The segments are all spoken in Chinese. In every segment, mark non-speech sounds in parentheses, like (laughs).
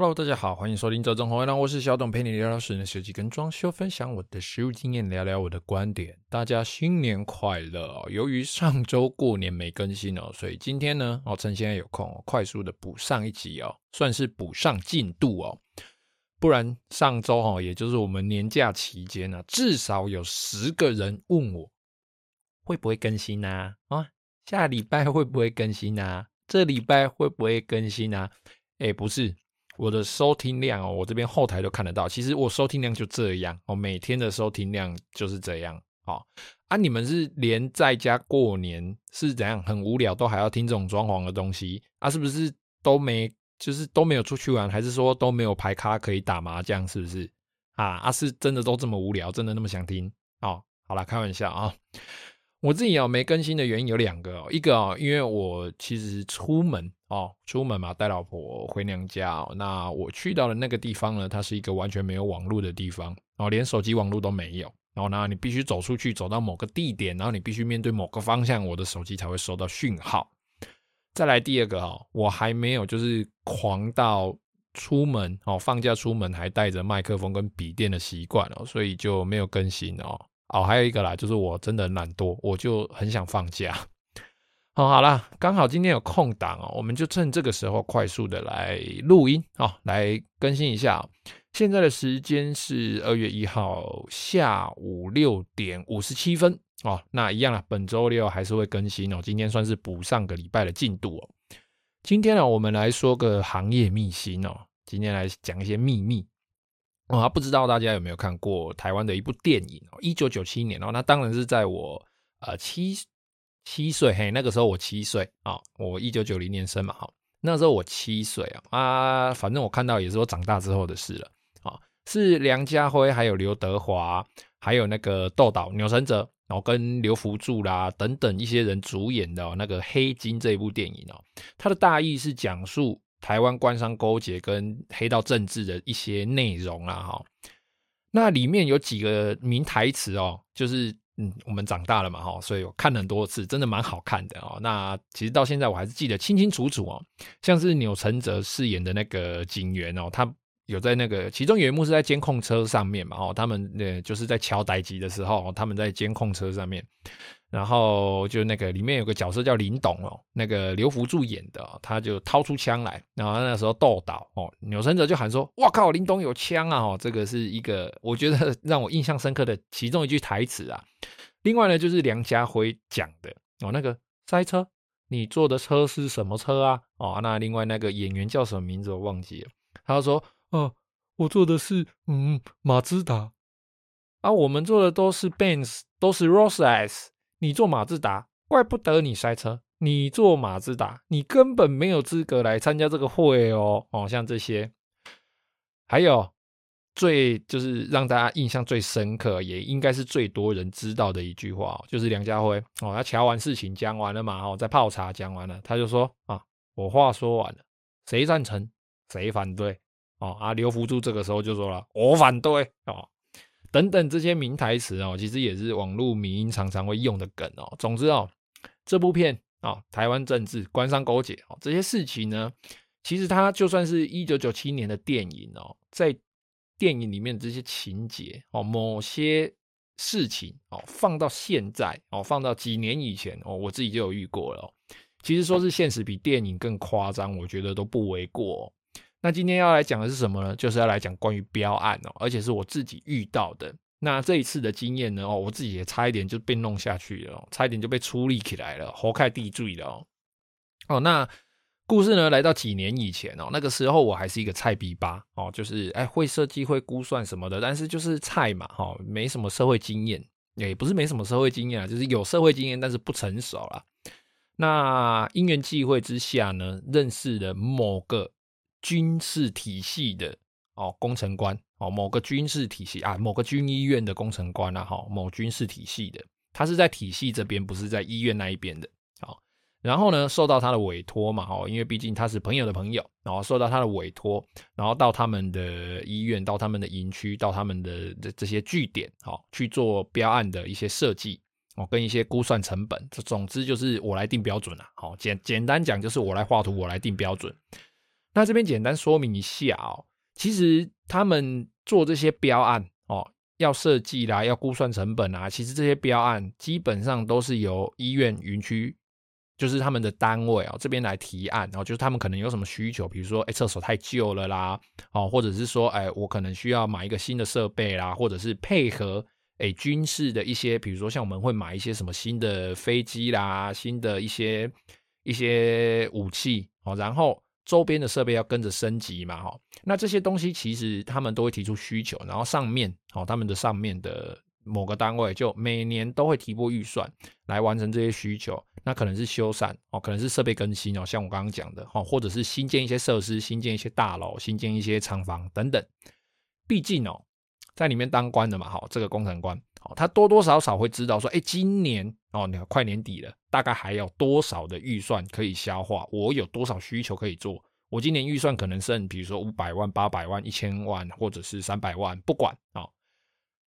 Hello，大家好，欢迎收听《周中红月亮》，我是小董，陪你聊聊室内设计跟装修，分享我的实务经验，聊聊我的观点。大家新年快乐哦！由于上周过年没更新哦，所以今天呢，我趁现在有空，快速的补上一集哦，算是补上进度哦。不然上周哈，也就是我们年假期间呢，至少有十个人问我会不会更新啊？啊，下礼拜会不会更新啊？这礼拜会不会更新啊？哎，不是。我的收听量哦，我这边后台都看得到。其实我收听量就这样哦，每天的收听量就是这样。好啊，你们是连在家过年是怎样很无聊，都还要听这种装潢的东西啊？是不是都没就是都没有出去玩，还是说都没有牌咖可以打麻将？是不是啊？啊，是真的都这么无聊，真的那么想听？哦，好啦，开玩笑啊。我自己哦没更新的原因有两个，一个哦，因为我其实出门哦，出门嘛带老婆回娘家，那我去到的那个地方呢，它是一个完全没有网络的地方哦，连手机网络都没有，然后呢，你必须走出去走到某个地点，然后你必须面对某个方向，我的手机才会收到讯号。再来第二个哦，我还没有就是狂到出门哦，放假出门还带着麦克风跟笔电的习惯哦，所以就没有更新哦。哦，还有一个啦，就是我真的很懒惰，我就很想放假。(laughs) 哦，好啦，刚好今天有空档哦，我们就趁这个时候快速的来录音哦，来更新一下。现在的时间是二月一号下午六点五十七分哦。那一样啦，本周六还是会更新哦。今天算是补上个礼拜的进度哦。今天呢，我们来说个行业秘辛哦。今天来讲一些秘密。啊、哦，不知道大家有没有看过台湾的一部电影哦？一九九七年哦，那当然是在我呃七七岁嘿，那个时候我七岁啊、我一九九零年生嘛，哈，那时候我七岁啊啊，反正我看到也是我长大之后的事了啊、是梁家辉还有刘德华还有那个窦导钮承泽，然后跟刘福助啦等等一些人主演的、那个《黑金》这一部电影哦，它的大意是讲述。台湾官商勾结跟黑道政治的一些内容啦，哈，那里面有几个名台词哦，就是嗯，我们长大了嘛，哈，所以我看了很多次，真的蛮好看的哦。那其实到现在我还是记得清清楚楚哦，像是钮承泽饰演的那个警员哦，他有在那个其中有一幕是在监控车上面嘛，哦，他们呃就是在乔逮集的时候，他们在监控车上面。然后就那个里面有个角色叫林董哦，那个刘福助演的，哦，他就掏出枪来，然后那时候斗倒哦，钮承泽就喊说：“哇靠，林董有枪啊！”哦，这个是一个我觉得 (laughs) 让我印象深刻的其中一句台词啊。另外呢，就是梁家辉讲的哦，那个塞车，你坐的车是什么车啊？哦，那另外那个演员叫什么名字我忘记了，他说：“哦，我坐的是嗯马自达啊，我们坐的都是 Benz，都是 Rolls-Royce。”你坐马自达，怪不得你塞车。你坐马自达，你根本没有资格来参加这个会哦。哦，像这些，还有最就是让大家印象最深刻，也应该是最多人知道的一句话，就是梁家辉哦，他乔完事情讲完了嘛，哦，在泡茶讲完了，他就说啊，我话说完了，谁赞成，谁反对？哦，啊，刘福柱这个时候就说了，我反对哦。等等这些名台词哦，其实也是网络迷音常常会用的梗哦。总之哦，这部片啊，台湾政治、官商勾结哦，这些事情呢，其实它就算是一九九七年的电影哦，在电影里面这些情节哦，某些事情哦，放到现在哦，放到几年以前哦，我自己就有遇过了。其实说是现实比电影更夸张，我觉得都不为过。那今天要来讲的是什么呢？就是要来讲关于标案哦，而且是我自己遇到的。那这一次的经验呢，哦，我自己也差一点就被弄下去了，差一点就被处理起来了，活该地罪了哦。哦，那故事呢，来到几年以前哦，那个时候我还是一个菜逼吧哦，就是哎会设计会估算什么的，但是就是菜嘛哈，没什么社会经验，也不是没什么社会经验啊，就是有社会经验，但是不成熟啦。那因缘际会之下呢，认识了某个军事体系的哦工程官哦，某个军事体系啊，某个军医院的工程官啊哈，某军事体系的，他是在体系这边，不是在医院那一边的。然后呢，受到他的委托嘛，哦，因为毕竟他是朋友的朋友，然后受到他的委托，然后到他们的医院，到他们的营区，到他们的这些据点，哦，去做标案的一些设计，哦，跟一些估算成本，这总之就是我来定标准啊，好，简简单讲就是我来画图，我来定标准。那这边简单说明一下哦，其实他们做这些标案，哦，要设计啦，要估算成本啊，其实这些标案基本上都是由医院营区。就是他们的单位啊，这边来提案，然后就是他们可能有什么需求，比如说，哎，厕所太旧了啦，哦，或者是说，哎，我可能需要买一个新的设备啦，或者是配合，哎，军事的一些，比如说像我们会买一些什么新的飞机啦，新的一些一些武器，哦，然后周边的设备要跟着升级嘛，哈，那这些东西其实他们都会提出需求，然后上面，哦，他们的上面的。某个单位就每年都会提拨预算来完成这些需求，那可能是修缮哦，可能是设备更新哦，像我刚刚讲的哦，或者是新建一些设施，新建一些大楼，新建一些厂房等等。毕竟哦，在里面当官的嘛，哈，这个工程官哦，他多多少少会知道说，哎，今年哦，你看快年底了，大概还有多少的预算可以消化？我有多少需求可以做？我今年预算可能剩，比如说五百万、八百万、一千万，或者是三百万，不管啊。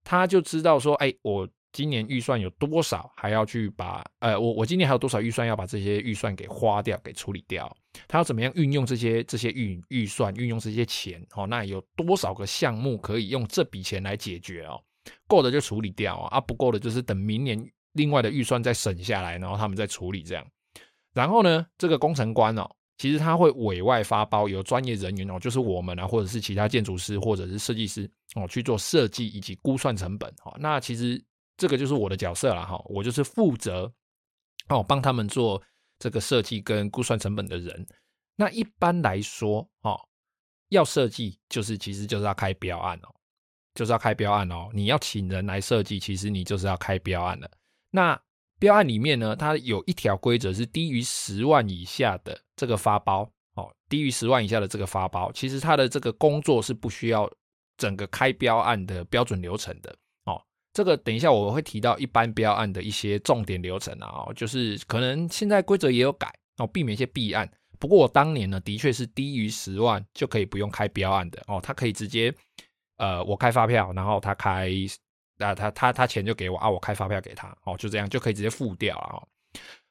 他就知道说，哎，我今年预算有多少，还要去把，呃，我我今年还有多少预算要把这些预算给花掉，给处理掉。他要怎么样运用这些这些预预算，运用这些钱，哦，那有多少个项目可以用这笔钱来解决哦？够的就处理掉啊，啊不够的就是等明年另外的预算再省下来，然后他们再处理这样。然后呢，这个工程官哦。其实他会委外发包，由专业人员哦，就是我们啊，或者是其他建筑师或者是设计师哦，去做设计以及估算成本哦。那其实这个就是我的角色了哈，我就是负责哦，帮他们做这个设计跟估算成本的人。那一般来说哦，要设计就是其实就是要开标案哦，就是要开标案哦。你要请人来设计，其实你就是要开标案的。那标案里面呢，它有一条规则是低于十万以下的这个发包哦，低于十万以下的这个发包，其实它的这个工作是不需要整个开标案的标准流程的哦。这个等一下我会提到一般标案的一些重点流程啊，哦，就是可能现在规则也有改哦，避免一些弊案。不过我当年呢，的确是低于十万就可以不用开标案的哦，他可以直接呃，我开发票，然后他开。那他他他钱就给我啊，我开发票给他，哦，就这样就可以直接付掉了哦。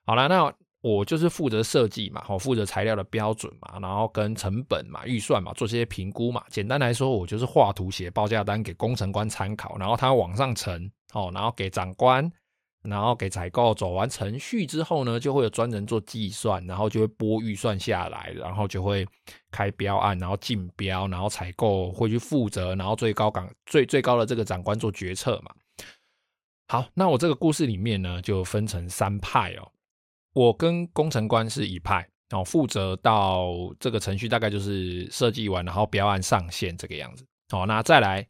好了，那我就是负责设计嘛，哦，负责材料的标准嘛，然后跟成本嘛、预算嘛，做这些评估嘛。简单来说，我就是画图写报价单给工程官参考，然后他往上呈，哦，然后给长官。然后给采购走完程序之后呢，就会有专人做计算，然后就会拨预算下来，然后就会开标案，然后竞标，然后采购会去负责，然后最高岗最最高的这个长官做决策嘛。好，那我这个故事里面呢，就分成三派哦。我跟工程官是一派，然后负责到这个程序大概就是设计完，然后标案上线这个样子。好，那再来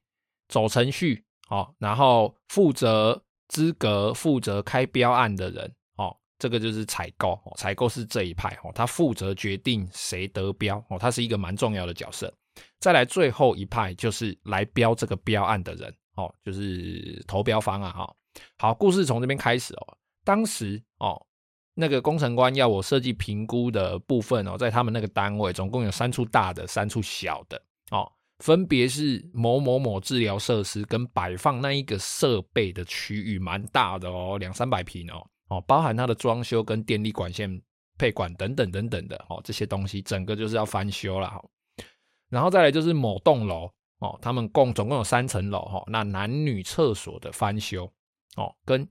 走程序，好，然后负责。资格负责开标案的人，哦，这个就是采购，哦，采购是这一派，哦，他负责决定谁得标，哦，他是一个蛮重要的角色。再来最后一派就是来标这个标案的人，哦，就是投标方啊，哈。好，故事从这边开始哦。当时哦，那个工程官要我设计评估的部分哦，在他们那个单位总共有三处大的，三处小的，哦。分别是某某某治疗设施跟摆放那一个设备的区域，蛮大的哦，两三百坪哦，哦，包含它的装修跟电力管线配管等等等等的哦，这些东西整个就是要翻修了哈。然后再来就是某栋楼哦，他们共总共有三层楼哈，那男女厕所的翻修哦，跟。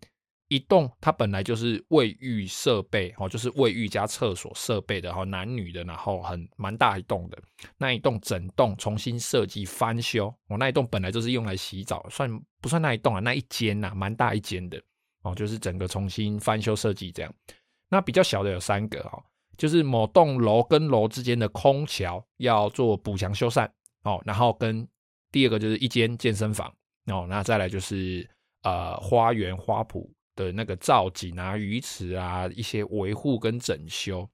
一栋它本来就是卫浴设备哦，就是卫浴加厕所设备的哈，男女的，然后很蛮大一栋的那一栋，整栋重新设计翻修哦，那一栋本来就是用来洗澡，算不算那一栋啊？那一间呐，蛮大一间的哦，就是整个重新翻修设计这样。那比较小的有三个哈，就是某栋楼跟楼之间的空桥要做补强修缮哦，然后跟第二个就是一间健身房哦，那再来就是呃花园花圃的那个造景啊、鱼池啊一些维护跟整修。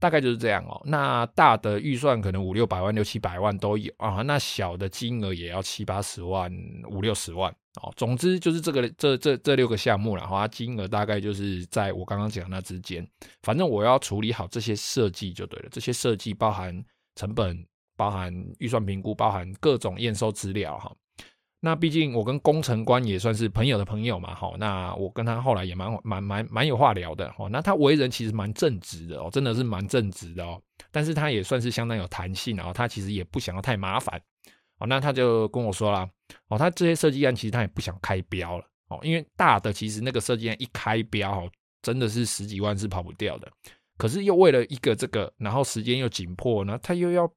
大概就是这样哦。那大的预算可能五六百万、六七百万都有啊。那小的金额也要七八十万、五六十万哦。总之就是这个这这这六个项目了哈。金额大概就是在我刚刚讲那之间。反正我要处理好这些设计就对了。这些设计包含成本、包含预算评估、包含各种验收资料哈。那毕竟我跟工程官也算是朋友的朋友嘛，哈，那我跟他后来也蛮蛮蛮蛮有话聊的，哦，那他为人其实蛮正直的哦，真的是蛮正直的哦，但是他也算是相当有弹性哦，他其实也不想要太麻烦，哦，那他就跟我说啦，哦，他这些设计案其实他也不想开标了，哦，因为大的其实那个设计案一开标，哦，真的是十几万是跑不掉的，可是又为了一个这个，然后时间又紧迫，那他又要。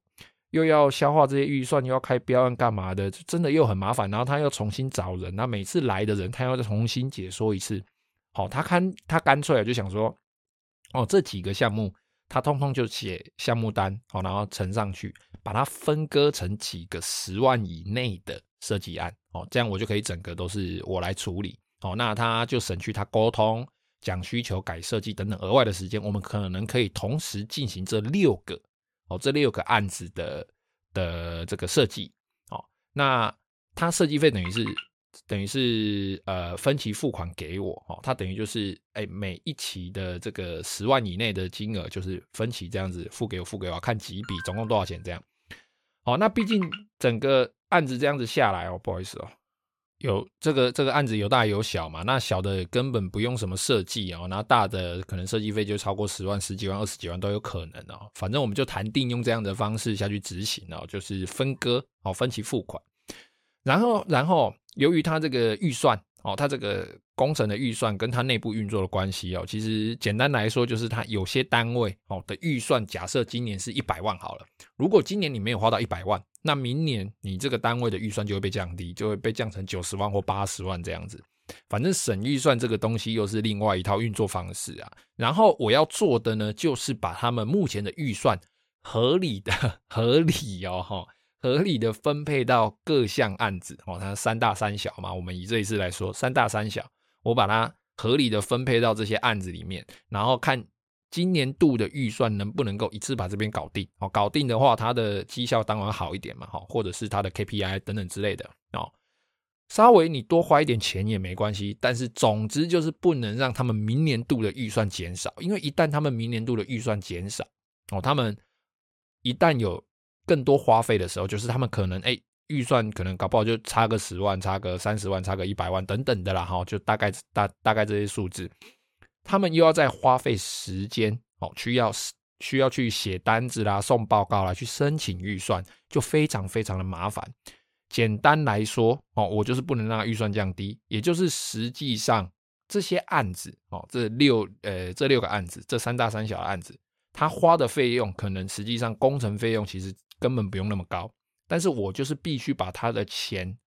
又要消化这些预算，又要开标案干嘛的，就真的又很麻烦。然后他又重新找人，那每次来的人他要再重新解说一次。好，他看他干脆就想说，哦，这几个项目他通通就写项目单，好，然后呈上去，把它分割成几个十万以内的设计案，哦，这样我就可以整个都是我来处理。哦，那他就省去他沟通、讲需求、改设计等等额外的时间，我们可能可以同时进行这六个。哦，这六个案子的的这个设计，哦，那他设计费等于是等于是呃分期付款给我，哦，他等于就是哎每一期的这个十万以内的金额就是分期这样子付给我付给我，看几笔总共多少钱这样，哦，那毕竟整个案子这样子下来哦，不好意思哦。有这个这个案子有大有小嘛，那小的根本不用什么设计哦，然后大的可能设计费就超过十万、十几万、二十几万都有可能哦。反正我们就谈定用这样的方式下去执行哦，就是分割哦，分期付款。然后，然后由于他这个预算哦，他这个工程的预算跟它内部运作的关系哦，其实简单来说就是它有些单位哦的预算，假设今年是一百万好了，如果今年你没有花到一百万。那明年你这个单位的预算就会被降低，就会被降成九十万或八十万这样子。反正省预算这个东西又是另外一套运作方式啊。然后我要做的呢，就是把他们目前的预算合理的、合理哦哈，合理的分配到各项案子哦。它三大三小嘛，我们以这一次来说，三大三小，我把它合理的分配到这些案子里面，然后看。今年度的预算能不能够一次把这边搞定？哦，搞定的话，它的绩效当然好一点嘛，哈，或者是它的 KPI 等等之类的哦。稍微你多花一点钱也没关系，但是总之就是不能让他们明年度的预算减少，因为一旦他们明年度的预算减少，哦，他们一旦有更多花费的时候，就是他们可能哎预算可能搞不好就差个十万，差个三十万，差个一百万等等的啦，哈，就大概大大概这些数字。他们又要再花费时间哦，需要需要去写单子啦、送报告啦、去申请预算，就非常非常的麻烦。简单来说哦，我就是不能让预算降低，也就是实际上这些案子哦，这六呃这六个案子，这三大三小的案子，他花的费用可能实际上工程费用其实根本不用那么高，但是我就是必须把他的钱。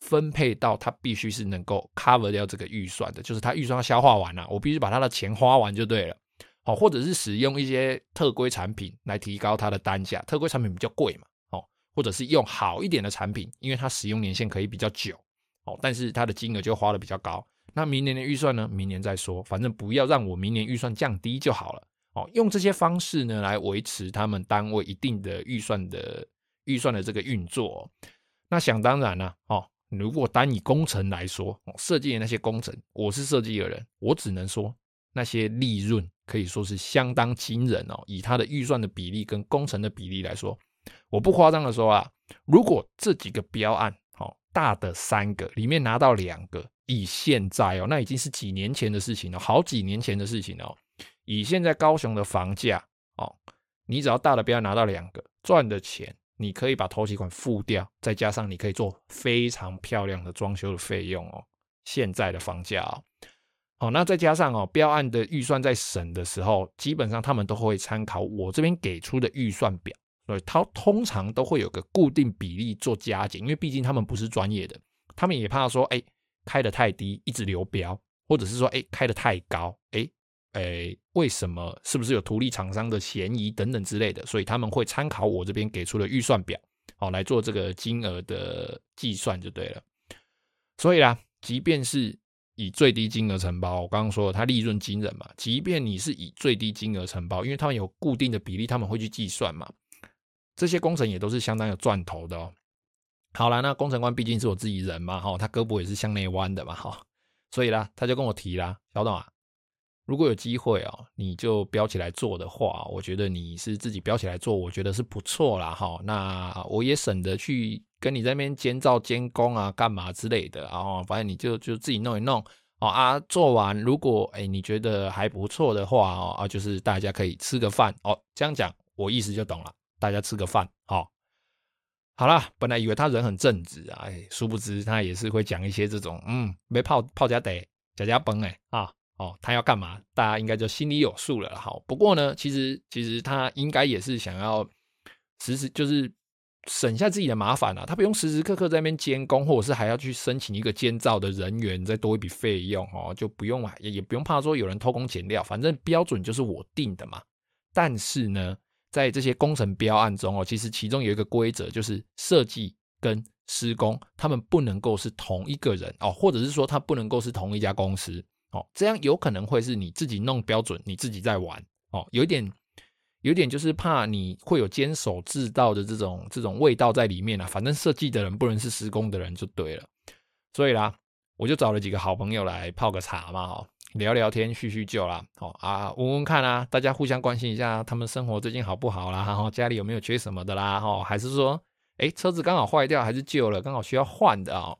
分配到他必须是能够 cover 掉这个预算的，就是他预算要消化完了，我必须把他的钱花完就对了。好，或者是使用一些特规产品来提高它的单价，特规产品比较贵嘛，哦，或者是用好一点的产品，因为它使用年限可以比较久，哦，但是它的金额就花的比较高。那明年的预算呢？明年再说，反正不要让我明年预算降低就好了。哦，用这些方式呢来维持他们单位一定的预算的预算的这个运作。那想当然了，哦。如果单以工程来说，设计的那些工程，我是设计的人，我只能说那些利润可以说是相当惊人哦。以他的预算的比例跟工程的比例来说，我不夸张的说啊，如果这几个标案，哦，大的三个里面拿到两个，以现在哦，那已经是几年前的事情了，好几年前的事情哦。以现在高雄的房价哦，你只要大的标拿到两个，赚的钱。你可以把头期款付掉，再加上你可以做非常漂亮的装修的费用哦。现在的房价哦，好，那再加上哦，标案的预算在审的时候，基本上他们都会参考我这边给出的预算表，所以他通常都会有个固定比例做加减，因为毕竟他们不是专业的，他们也怕说，哎，开得太低一直流标，或者是说，哎，开得太高，哎，诶，为什么是不是有图利厂商的嫌疑等等之类的，所以他们会参考我这边给出的预算表，哦，来做这个金额的计算就对了。所以啦，即便是以最低金额承包，我刚刚说了，它利润惊人嘛，即便你是以最低金额承包，因为他们有固定的比例，他们会去计算嘛，这些工程也都是相当有赚头的哦。好了，那工程官毕竟是我自己人嘛，哈，他胳膊也是向内弯的嘛，哈，所以啦，他就跟我提啦，小董啊，如果有机会哦，你就标起来做的话，我觉得你是自己标起来做，我觉得是不错啦，哈，那我也省得去跟你在那边监造监工啊，干嘛之类的，然后反正你就就自己弄一弄，哦啊，做完如果哎你觉得还不错的话哦啊，就是大家可以吃个饭。哦，这样讲我意思就懂了，大家吃个饭，好。好啦，本来以为他人很正直啊，哎，殊不知他也是会讲一些这种，嗯，没泡泡加得加加崩哎啊，哦，他要干嘛？大家应该就心里有数了。好，不过呢，其实其实他应该也是想要时时就是省下自己的麻烦啊，他不用时时刻刻在那边监工，或者是还要去申请一个监造的人员，再多一笔费用哦，就不用也也不用怕说有人偷工减料，反正标准就是我定的嘛。但是呢。在这些工程标案中哦，其实其中有一个规则，就是设计跟施工他们不能够是同一个人哦，或者是说他不能够是同一家公司哦，这样有可能会是你自己弄标准，你自己在玩哦，有一点，有一点就是怕你会有监守自盗的这种这种味道在里面啊。反正设计的人不能是施工的人就对了，所以啦，我就找了几个好朋友来泡个茶嘛，哦。聊聊天，叙叙旧啦，哦啊，问问看啊，大家互相关心一下，他们生活最近好不好啦？然后家里有没有缺什么的啦？哈，还是说，哎，车子刚好坏掉，还是旧了，刚好需要换的哦。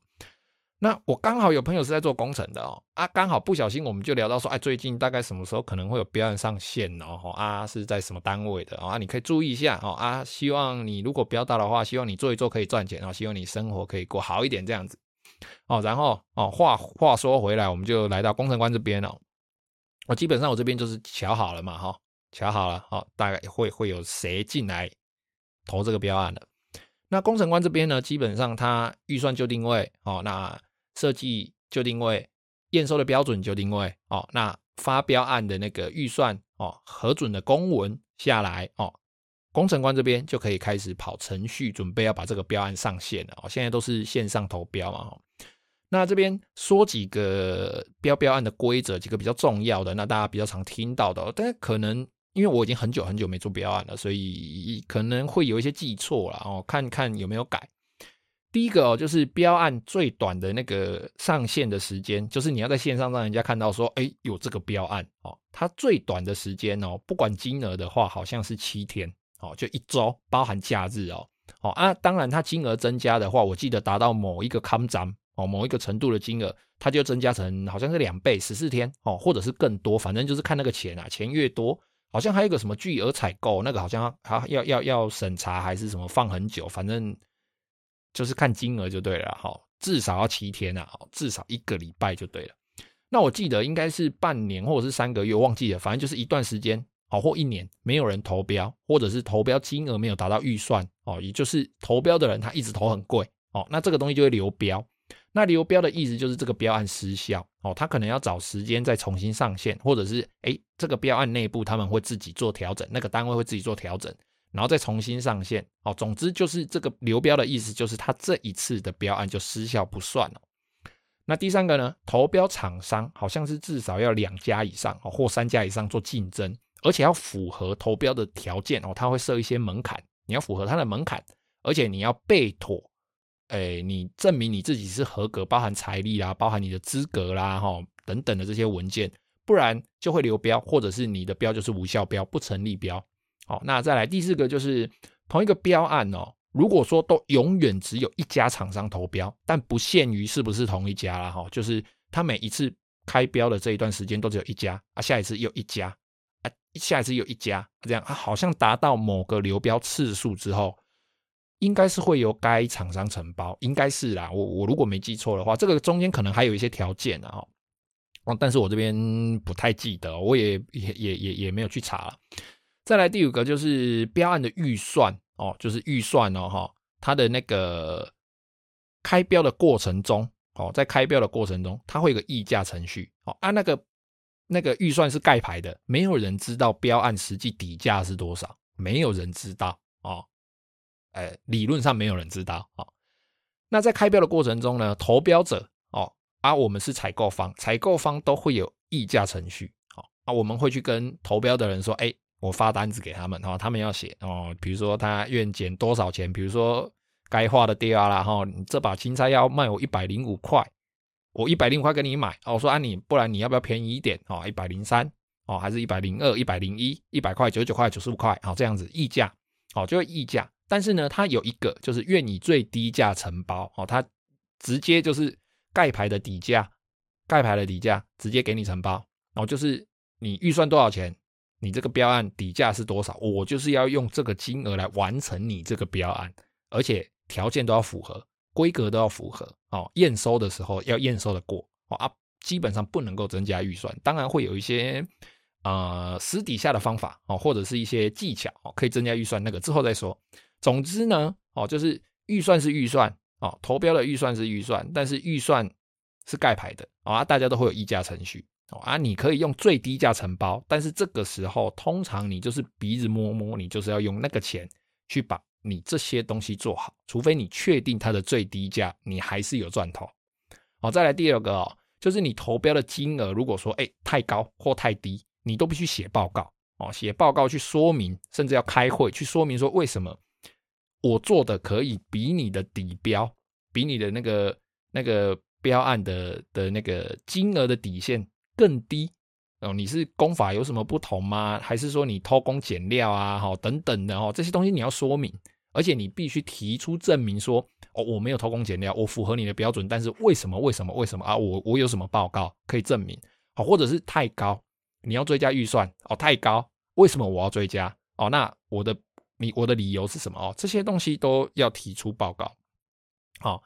那我刚好有朋友是在做工程的哦，啊，刚好不小心我们就聊到说，哎，最近大概什么时候可能会有标案上线哦？啊，是在什么单位的啊？你可以注意一下哦。啊，希望你如果标到的话，希望你做一做可以赚钱哦，希望你生活可以过好一点这样子。哦，然后哦，话话说回来，我们就来到工程官这边哦。我基本上我这边就是瞧好了嘛，哈，瞧好了，好，大概会会有谁进来投这个标案的。那工程官这边呢，基本上他预算就定位，哦，那设计就定位，验收的标准就定位，哦，那发标案的那个预算，哦，核准的公文下来，哦，工程官这边就可以开始跑程序，准备要把这个标案上线了。哦，现在都是线上投标嘛。那这边说几个标标案的规则，几个比较重要的，那大家比较常听到的，但可能因为我已经很久很久没做标案了，所以可能会有一些记错了哦，看看有没有改。第一个哦，就是标案最短的那个上线的时间，就是你要在线上让人家看到说，哎，有这个标案哦，它最短的时间哦，不管金额的话，好像是七天哦，就一周，包含假日哦，哦啊，当然它金额增加的话，我记得达到某一个康章。哦，某一个程度的金额，它就增加成好像是两倍，十四天哦，或者是更多，反正就是看那个钱啊，钱越多，好像还有一个什么巨额采购，那个好像还要要要审查还是什么放很久，反正就是看金额就对了哈，至少要七天啊，至少一个礼拜就对了。那我记得应该是半年或者是三个月，忘记了，反正就是一段时间，好或一年没有人投标，或者是投标金额没有达到预算哦，也就是投标的人他一直投很贵哦，那这个东西就会流标。那流标的意思就是这个标案失效哦，他可能要找时间再重新上线，或者是诶这个标案内部他们会自己做调整，那个单位会自己做调整，然后再重新上线哦。总之就是这个流标的意思就是他这一次的标案就失效不算了。那第三个呢，投标厂商好像是至少要两家以上，或三家以上做竞争，而且要符合投标的条件哦，他会设一些门槛，你要符合他的门槛，而且你要备妥。哎，你证明你自己是合格，包含财力啦，包含你的资格啦，哈，等等的这些文件，不然就会流标，或者是你的标就是无效标，不成立标。好，那再来第四个就是同一个标案哦，如果说都永远只有一家厂商投标，但不限于是不是同一家啦，哈，就是他每一次开标的这一段时间都只有一家啊，下一次又一家啊，下一次又一家，这样啊，好像达到某个流标次数之后。应该是会由该厂商承包，应该是啦。我我如果没记错的话，这个中间可能还有一些条件啊。哦，但是我这边不太记得，我也也也也也没有去查了。再来第五个就是标案的预算哦，就是预算哦哈，它的那个开标的过程中哦，在开标的过程中，它会有个议价程序哦，按那个那个预算是盖牌的，没有人知道标案实际底价是多少，没有人知道哦。哎，理论上没有人知道哦。那在开标的过程中呢，投标者哦，啊，我们是采购方，采购方都会有议价程序，哦，啊，我们会去跟投标的人说，哎，我发单子给他们，哦，他们要写哦，比如说他愿减多少钱，比如说该画的地啊啦，哈，你这把青菜要卖我一百零五块。我一百零五块给你买，哦，我说啊你，不然你要不要便宜一点？哦，一百零三，哦，还是一百零二、一百零一、一百块、九十九块、九十五块，好，这样子溢价，哦，就会溢价。但是呢，它有一个就是愿以最低价承包，哦，它直接就是盖牌的底价，盖牌的底价直接给你承包，然哦，就是你预算多少钱，你这个标案底价是多少，我就是要用这个金额来完成你这个标案，而且条件都要符合。规格都要符合哦，验收的时候要验收的过哦啊，基本上不能够增加预算。当然会有一些呃私底下的方法哦，或者是一些技巧哦，可以增加预算，那个之后再说。总之呢，哦，就是预算是预算哦，投标的预算是预算，但是预算是盖牌的啊，大家都会有议价程序啊，你可以用最低价承包，但是这个时候通常你就是鼻子摸摸，你就是要用那个钱去把。你这些东西做好，除非你确定它的最低价，你还是有赚头。好，再来第二个哦，就是你投标的金额，如果说哎太高或太低，你都必须写报告哦，写报告去说明，甚至要开会去说明说为什么我做的可以比你的底标，比你的那个那个标案的的那个金额的底线更低。哦，你是工法有什么不同吗？还是说你偷工减料啊？哈，等等的哦，这些东西你要说明。而且你必须提出证明说，哦，我没有偷工减料，我符合你的标准。但是为什么？为什么？为什么啊？我我有什么报告可以证明？好，或者是太高，你要追加预算哦，太高，为什么我要追加？哦，那我的你我的理由是什么？哦，这些东西都要提出报告。好，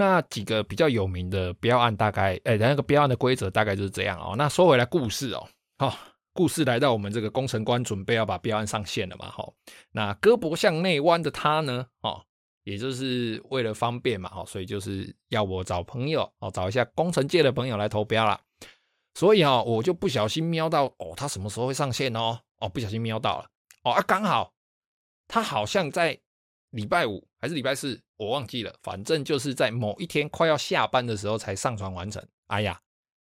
那几个比较有名的标案，大概哎，那个标案的规则大概就是这样哦。那说回来故事哦，好。故事来到我们这个工程官准备要把标案上线了嘛？哈，那胳膊向内弯的他呢？哦，也就是为了方便嘛，哦，所以就是要我找朋友哦，找一下工程界的朋友来投标啦。所以啊，我就不小心瞄到哦，他什么时候会上线哦？哦，不小心瞄到了哦啊，刚好他好像在礼拜五还是礼拜四，我忘记了，反正就是在某一天快要下班的时候才上传完成。哎呀，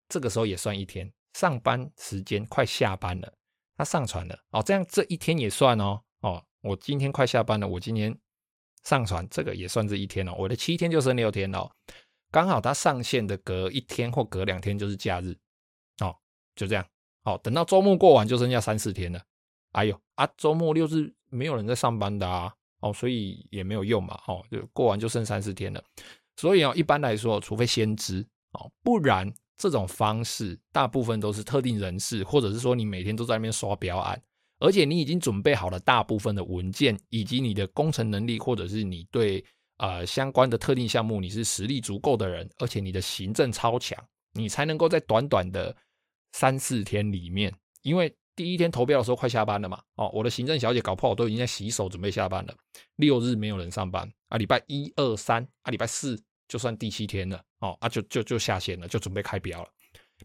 这个时候也算一天。上班时间快下班了，他上传了哦，这样这一天也算哦哦，我今天快下班了，我今天上传这个也算这一天哦，我的七天就剩六天了，刚好他上线的隔一天或隔两天就是假日哦，就这样哦，等到周末过完就剩下三四天了，哎呦啊，周末六日没有人在上班的啊，哦，所以也没有用嘛，哦，就过完就剩三四天了，所以哦，一般来说，除非先知哦，不然。这种方式大部分都是特定人士，或者是说你每天都在那边刷标案，而且你已经准备好了大部分的文件，以及你的工程能力，或者是你对呃相关的特定项目你是实力足够的人，而且你的行政超强，你才能够在短短的三四天里面，因为第一天投标的时候快下班了嘛，哦，我的行政小姐搞不好都已经在洗手准备下班了，六日没有人上班啊，礼拜一二三啊，礼拜四。就算第七天了哦啊，就就就下线了，就准备开标了。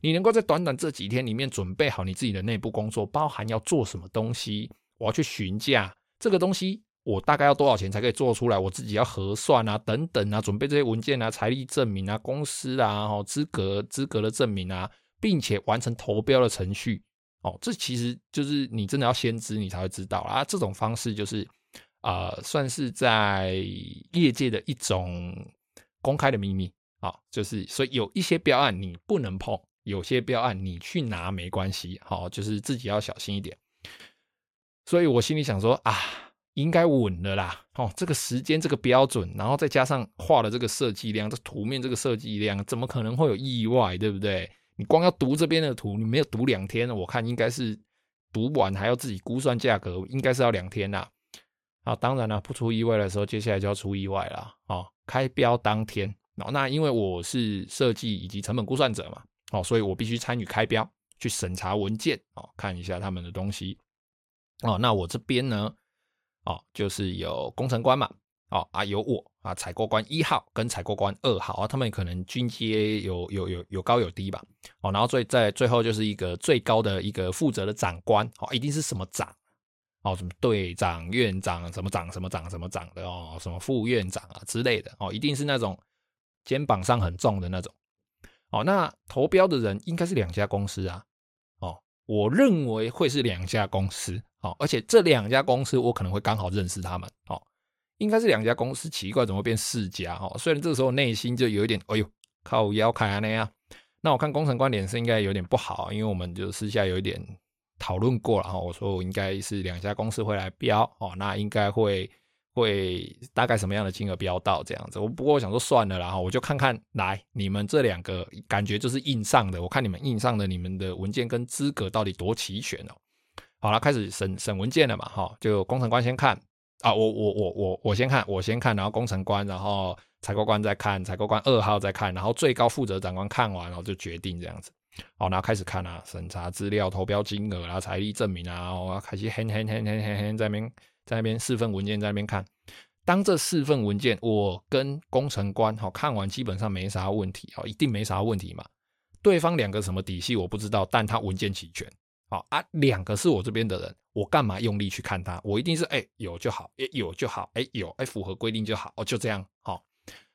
你能够在短短这几天里面准备好你自己的内部工作，包含要做什么东西，我要去询价这个东西，我大概要多少钱才可以做出来？我自己要核算啊，等等啊，准备这些文件啊，财力证明啊，公司啊，哦，资格资格的证明啊，并且完成投标的程序哦，这其实就是你真的要先知，你才会知道啊。这种方式就是啊、呃，算是在业界的一种。公开的秘密啊，就是所以有一些标案你不能碰，有些标案你去拿没关系，好，就是自己要小心一点。所以我心里想说啊，应该稳了啦，哦，这个时间这个标准，然后再加上画的这个设计量，这图面这个设计量，怎么可能会有意外，对不对？你光要读这边的图，你没有读两天，我看应该是读完还要自己估算价格，应该是要两天呐。啊，当然了，不出意外的时候，接下来就要出意外了，哦。开标当天，那因为我是设计以及成本估算者嘛，哦，所以我必须参与开标，去审查文件，哦，看一下他们的东西，哦，那我这边呢，哦，就是有工程官嘛，哦啊，有我，啊，采购官一号跟采购官二号啊，他们可能军阶有有有有高有低吧，哦，然后最在最后就是一个最高的一个负责的长官，哦，一定是什么长，哦，什么队长、院长、什么长、什么长、什么长的哦，什么副院长啊之类的，哦，一定是那种肩膀上很重的那种，哦，那投标的人应该是两家公司啊，哦，我认为会是两家公司，哦，而且这两家公司我可能会刚好认识他们，哦。应该是两家公司，奇怪怎么会变四家？哈，虽然这时候内心就有一点，哎呦，靠腰看啊那样。那我看工程官脸色应该有点不好，因为我们就私下有一点讨论过了哈。我说我应该是两家公司会来标哦，那应该会会大概什么样的金额标到这样子。我不过我想说算了啦，我就看看来你们这两个感觉就是印上的，我看你们印上的你们的文件跟资格到底多齐全哦。好了，开始审审文件了嘛，哈，就工程官先看。啊，我我我我我先看，我先看，然后工程官，然后采购官再看，采购官二号再看，然后最高负责长官看完，然后就决定这样子。好，然后开始看啊，审查资料、投标金额啊、财力证明啊，我开始嘿嘿嘿嘿嘿嘿在那边在那边四份文件在那边看。当这四份文件我跟工程官好看完，基本上没啥问题，好，一定没啥问题嘛。对方两个什么底细我不知道，但他文件齐全。好啊，两个是我这边的人，我干嘛用力去看他？我一定是哎、有就好，哎、有就好，哎、有哎、符合规定就好哦，就这样。好，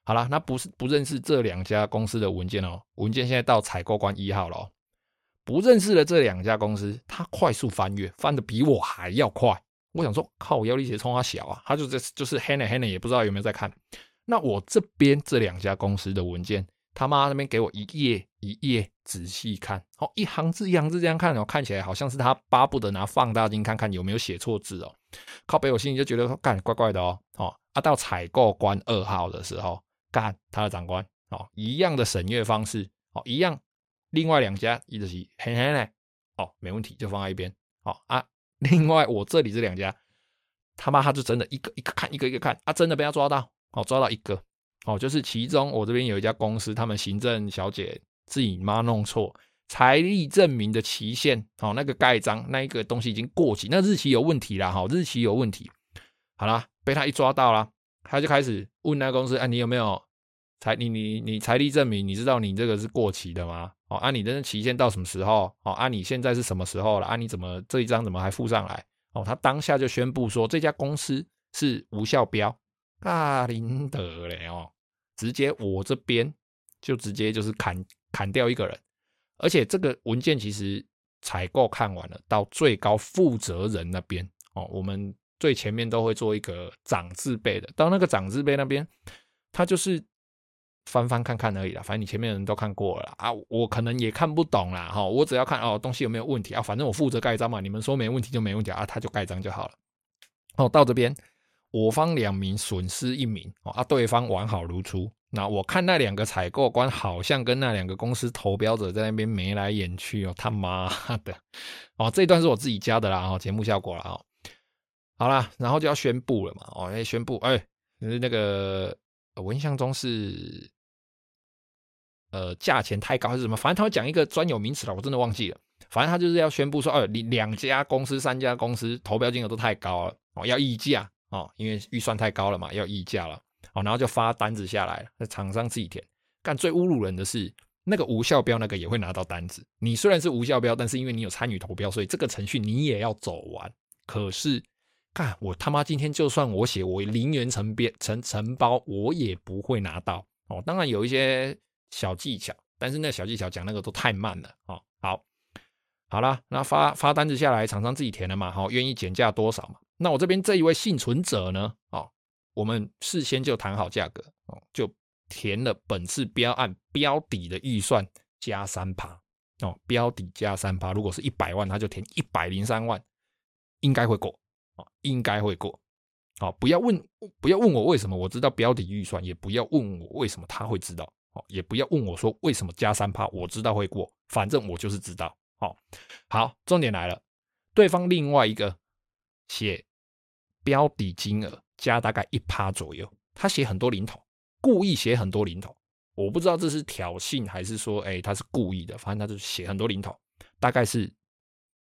好了，那不是不认识这两家公司的文件哦，文件现在到采购官一号了哦，不认识的这两家公司，他快速翻阅，翻得比我还要快。我想说，靠，我腰力鞋冲他小啊，他就这就是 Hannah Hannah，也不知道有没有在看。那我这边这两家公司的文件。他妈那边给我一页一页仔细看，哦，一行字一行字这样看哦，看起来好像是他巴不得拿放大镜看看有没有写错字哦。靠北，我心里就觉得干怪怪的哦。哦，啊，到采购官二号的时候，干他的长官哦，一样的审阅方式哦，一样。另外两家一直是嘿嘿嘞，哦，没问题，就放在一边。哦啊，另外我这里这两家，他妈他就真的一个一个看，一个一个看啊，真的被他抓到，哦，抓到一个。哦，就是其中我这边有一家公司，他们行政小姐自己妈弄错财力证明的期限，哦，那个盖章那一个东西已经过期，那日期有问题啦，哈，日期有问题。好啦，被他一抓到啦，他就开始问那个公司，啊，你有没有财你你你财力证明？你知道你这个是过期的吗？哦，啊，你的那期限到什么时候？哦，啊，你现在是什么时候了？啊，你怎么这一张怎么还附上来？哦，他当下就宣布说这家公司是无效标，啊，林德嘞哦。直接我这边就直接就是砍砍掉一个人，而且这个文件其实采购看完了，到最高负责人那边哦，我们最前面都会做一个长字辈的，到那个长字辈那边，他就是翻翻看看而已啦，反正你前面的人都看过了啊，我可能也看不懂啦哈，我只要看哦东西有没有问题啊，反正我负责盖章嘛，你们说没问题就没问题啊，他就盖章就好了。哦，到这边。我方两名损失一名啊，对方完好如初。那我看那两个采购官好像跟那两个公司投标者在那边眉来眼去哦，他妈的哦，这一段是我自己加的啦，哦，节目效果啦。哦。好啦，然后就要宣布了嘛，哦，哎，宣布，哎，那个我印象中是呃价钱太高还是什么，反正他会讲一个专有名词了，我真的忘记了。反正他就是要宣布说，哦，你两家公司、三家公司投标金额都太高了，哦，要议价。哦，因为预算太高了嘛，要议价了。哦，然后就发单子下来，那厂商自己填。干最侮辱人的是，那个无效标那个也会拿到单子。你虽然是无效标，但是因为你有参与投标，所以这个程序你也要走完。可是，干我他妈今天就算我写我零元承编承承包，我也不会拿到。哦，当然有一些小技巧，但是那小技巧讲那个都太慢了。哦，好，好了，那发发单子下来，厂商自己填了嘛。好，愿意减价多少嘛？那我这边这一位幸存者呢？哦，我们事先就谈好价格哦，就填了本次标案标底的预算加三趴哦，标底加三趴，如果是一百万，他就填一百零三万，应该会过哦，应该会过。哦，不要问，不要问我为什么我知道标底预算，也不要问我为什么他会知道哦，也不要问我说为什么加三趴，我知道会过，反正我就是知道。哦，好，重点来了，对方另外一个。写标底金额加大概一趴左右，他写很多零头，故意写很多零头，我不知道这是挑衅还是说，哎，他是故意的，反正他就写很多零头，大概是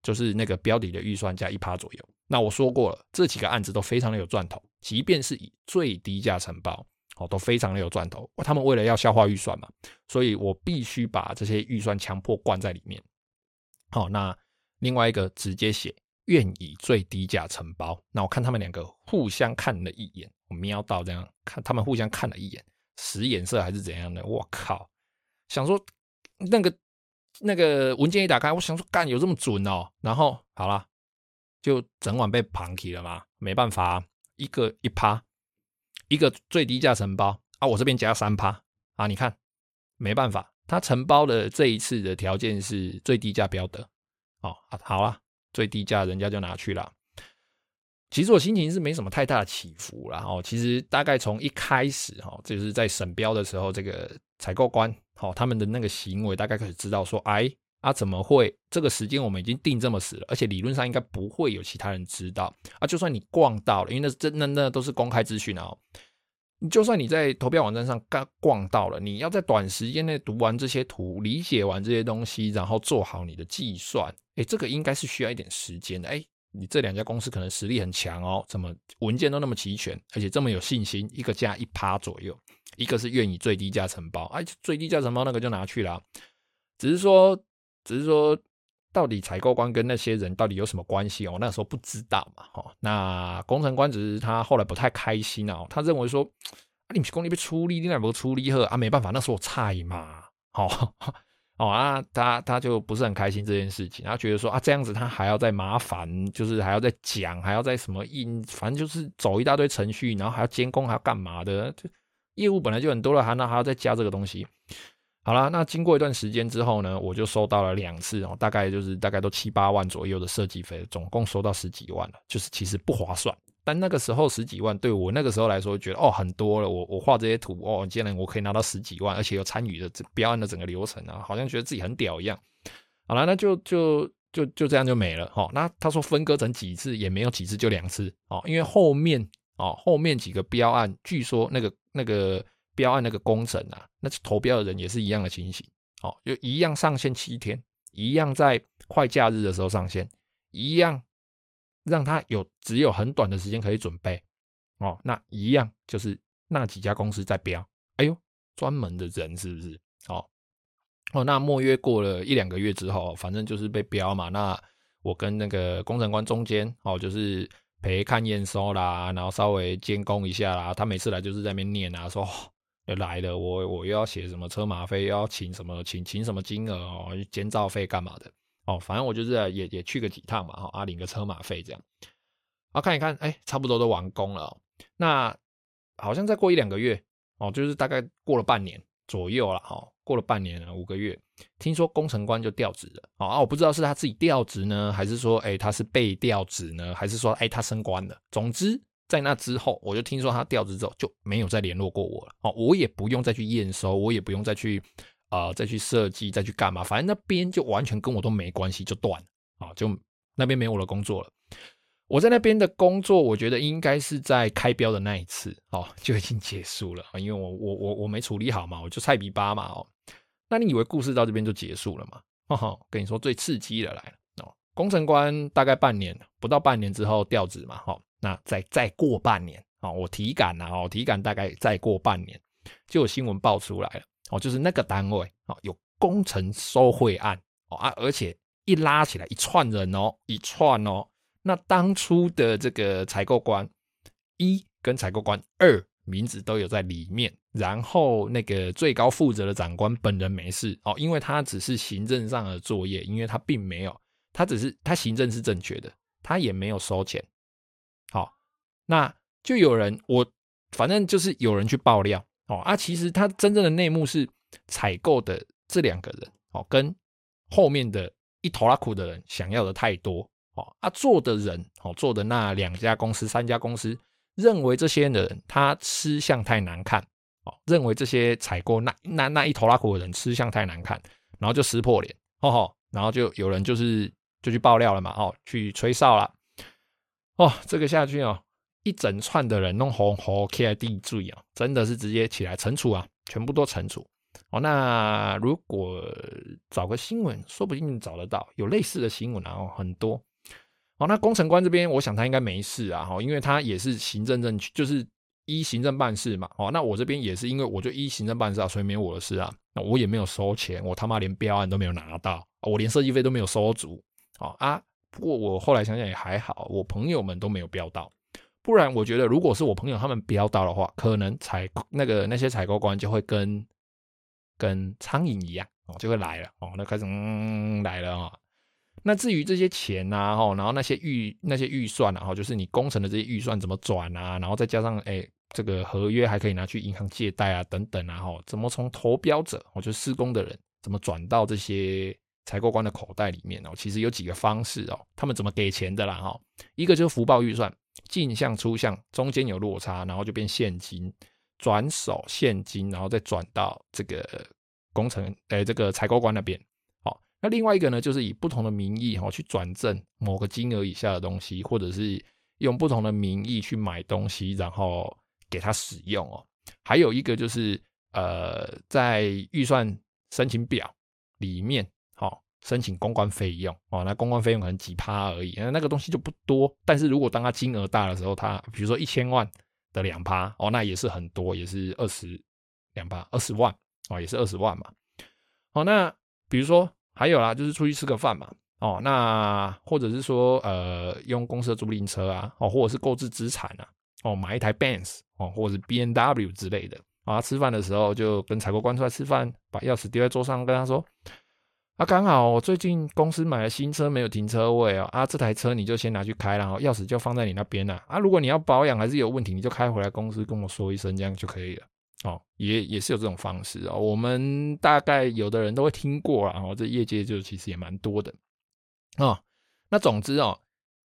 就是那个标底的预算加一趴左右。那我说过了，这几个案子都非常的有赚头，即便是以最低价承包，哦，都非常的有赚头。他们为了要消化预算嘛，所以我必须把这些预算强迫灌在里面。好，那另外一个直接写愿以最低价承包。那我看他们两个互相看了一眼，我瞄到这样看，他们互相看了一眼，使眼色还是怎样的？我靠，想说那个那个文件一打开，我想说干有这么准哦？然后好了，就整晚被盘起了嘛，没办法，一个一趴，一个最低价承包啊，我这边加三趴啊，你看没办法。他承包的这一次的条件是最低价标的，哦，好了，最低价人家就拿去了。其实我心情是没什么太大的起伏然后，其实大概从一开始哈，就是在审标的时候，这个采购官，哦，他们的那个行为大概可以知道说，哎，啊，怎么会这个时间我们已经定这么死了，而且理论上应该不会有其他人知道啊，就算你逛到了，因为那真那那都是公开资讯啊。你就算你在投标网站上刚逛到了，你要在短时间内读完这些图，理解完这些东西，然后做好你的计算，诶，这个应该是需要一点时间的。诶，你这两家公司可能实力很强哦，怎么文件都那么齐全，而且这么有信心，一个价一趴左右，一个是愿意最低价承包，哎，最低价承包那个就拿去了，只是说，只是说。到底采购官跟那些人到底有什么关系哦？那时候不知道嘛，哈。那工程官只是他后来不太开心哦，他认为说，你们工地被出力，你那不出力呵啊？没办法，那是我菜嘛，哦 (laughs) 哦啊，他他就不是很开心这件事情，他觉得说啊，这样子他还要再麻烦，就是还要再讲，还要再什么印，反正就是走一大堆程序，然后还要监工，还要干嘛的？就业务本来就很多了，还那还要再加这个东西。好啦，那经过一段时间之后呢，我就收到了两次哦，大概就是大概都七八万左右的设计费，总共收到十几万了，就是其实不划算。但那个时候十几万对我那个时候来说，觉得哦很多了。我我画这些图哦，竟然我可以拿到十几万，而且有参与的这标案的整个流程啊，好像觉得自己很屌一样。好了，那就就就就这样就没了哈。那他说分割成几次也没有几次，就两次哦，因为后面哦后面几个标案，据说那个那个。标案那个工程啊，那投标的人也是一样的情形，哦，就一样上线七天，一样在快假日的时候上线，一样让他有只有很短的时间可以准备，哦，那一样就是那几家公司在标，哎呦，专门的人是不是？哦，哦，那莫约过了一两个月之后，反正就是被标嘛，那我跟那个工程官中间，哦，就是陪看验收啦，然后稍微监工一下啦，他每次来就是在那边念啊，说。来了，我我又要写什么车马费，又要请什么请请什么金额哦，监造费干嘛的？哦，反正我就是也也去个几趟嘛，哈，啊领个车马费这样，啊看一看，哎，差不多都完工了，那好像再过一两个月哦，就是大概过了半年左右了，哈，过了半年了五个月，听说工程官就调职了，啊，我不知道是他自己调职呢，还是说哎他是被调职呢，还是说哎他升官了，总之。在那之后，我就听说他调职之后就没有再联络过我了。哦，我也不用再去验收，我也不用再去啊、再去设计，再去干嘛？反正那边就完全跟我都没关系，就断了啊，就那边没我的工作了。我在那边的工作，我觉得应该是在开标的那一次哦，就已经结束了。因为我我我我没处理好嘛，我就菜比八嘛哦。那你以为故事到这边就结束了吗？哈哈，跟你说最刺激的来了哦，工程官大概半年不到半年之后调职嘛，哈。那再再过半年啊，我体感呐，哦，体感大概再过半年，就有新闻爆出来了哦，就是那个单位啊有工程收贿案哦啊，而且一拉起来一串人哦，一串哦，那当初的这个采购官一跟采购官二名字都有在里面，然后那个最高负责的长官本人没事哦，因为他只是行政上的作业，因为他并没有，他只是他行政是正确的，他也没有收钱。那就有人我反正就是有人去爆料。哦啊，其实他真正的内幕是采购的这两个人哦，跟后面的一头拉苦的人想要的太多。哦啊，做的人哦做的那两家公司三家公司认为这些人他吃相太难看。哦，认为这些采购那那那一头拉苦的人吃相太难看，然后就撕破脸。哦吼，然后就有人就是就去爆料了嘛哦，去吹哨了。哦，这个下去哦，一整串的人弄红红 K I D 注意啊，真的是直接起来惩处啊，全部都惩处。哦，那如果找个新闻，说不定找得到有类似的新闻啊，哦，很多。哦，那工程官这边，我想他应该没事啊，哈，因为他也是行政正确，就是依行政办事嘛，哦，那我这边也是因为我就依行政办事啊，所以没有我的事啊，那我也没有收钱，我他妈连标案都没有拿到，我连设计费都没有收足，哦啊，不过我后来想想也还好，我朋友们都没有标到，不然我觉得如果是我朋友他们标到的话，可能采那个那些采购官就会跟跟苍蝇一样哦，就会来了哦，那开始嗯来了。哦那至于这些钱啊，哈，然后那些预那些预算啊，哈，就是你工程的这些预算怎么转啊，然后再加上哎，这个合约还可以拿去银行借贷啊，等等啊，哈，怎么从投标者，我就施工的人，怎么转到这些采购官的口袋里面哦？其实有几个方式哦，他们怎么给钱的啦，哈，一个就是福报预算，进项出项中间有落差，然后就变现金转手现金，然后再转到这个工程，哎，这个采购官那边。那另外一个呢，就是以不同的名义哈去转赠某个金额以下的东西，或者是用不同的名义去买东西，然后给他使用哦。还有一个就是呃，在预算申请表里面，申请公关费用哦。那公关费用可能几趴而已，那那个东西就不多。但是如果当它金额大的时候，它比如说一千万的两趴哦，那也是很多，也是二十两趴二十万哦，也是二十万嘛。好，那比如说。还有啦，就是出去吃个饭嘛，哦，那或者是说，呃，用公司的租赁车啊，哦，或者是购置资产啊，哦，买一台 Benz 哦，或者是 BNW 之类的啊，吃饭的时候就跟采购官出来吃饭，把钥匙丢在桌上，跟他说，啊，刚好我最近公司买了新车，没有停车位哦，啊，这台车你就先拿去开，然后钥匙就放在你那边了，啊，如果你要保养还是有问题，你就开回来公司跟我说一声，这样就可以了。哦，也也是有这种方式哦。我们大概有的人都会听过啊，哦，这业界就其实也蛮多的哦。那总之哦，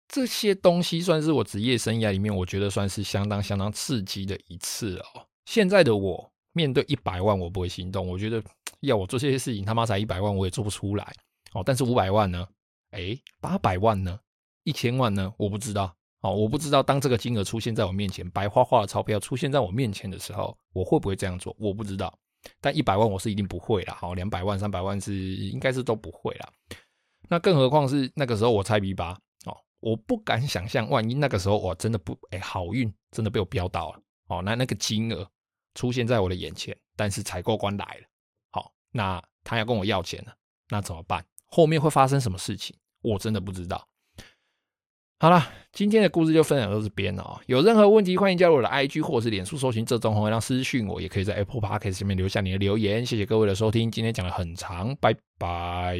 这些东西算是我职业生涯里面，我觉得算是相当相当刺激的一次哦。现在的我面对一百万，我不会心动。我觉得要我做这些事情，他妈才一百万，我也做不出来哦。但是五百万呢？哎，八百万呢？一千万呢？我不知道。哦，我不知道当这个金额出现在我面前，白花花的钞票出现在我面前的时候，我会不会这样做？我不知道。但一百万我是一定不会啦。好，两百万、三百万是应该是都不会啦。那更何况是那个时候我菜逼吧？哦，我不敢想象，万一那个时候我真的不哎好运真的被我飙到了哦，那那个金额出现在我的眼前，但是采购官来了，那他要跟我要钱了，那怎么办？后面会发生什么事情？我真的不知道。好了，今天的故事就分享到这边了哦。有任何问题，欢迎加入我的 IG 或者是脸书搜寻“这种红月亮”私讯我，也可以在 Apple Podcast 下面留下你的留言。谢谢各位的收听，今天讲得很长，拜拜。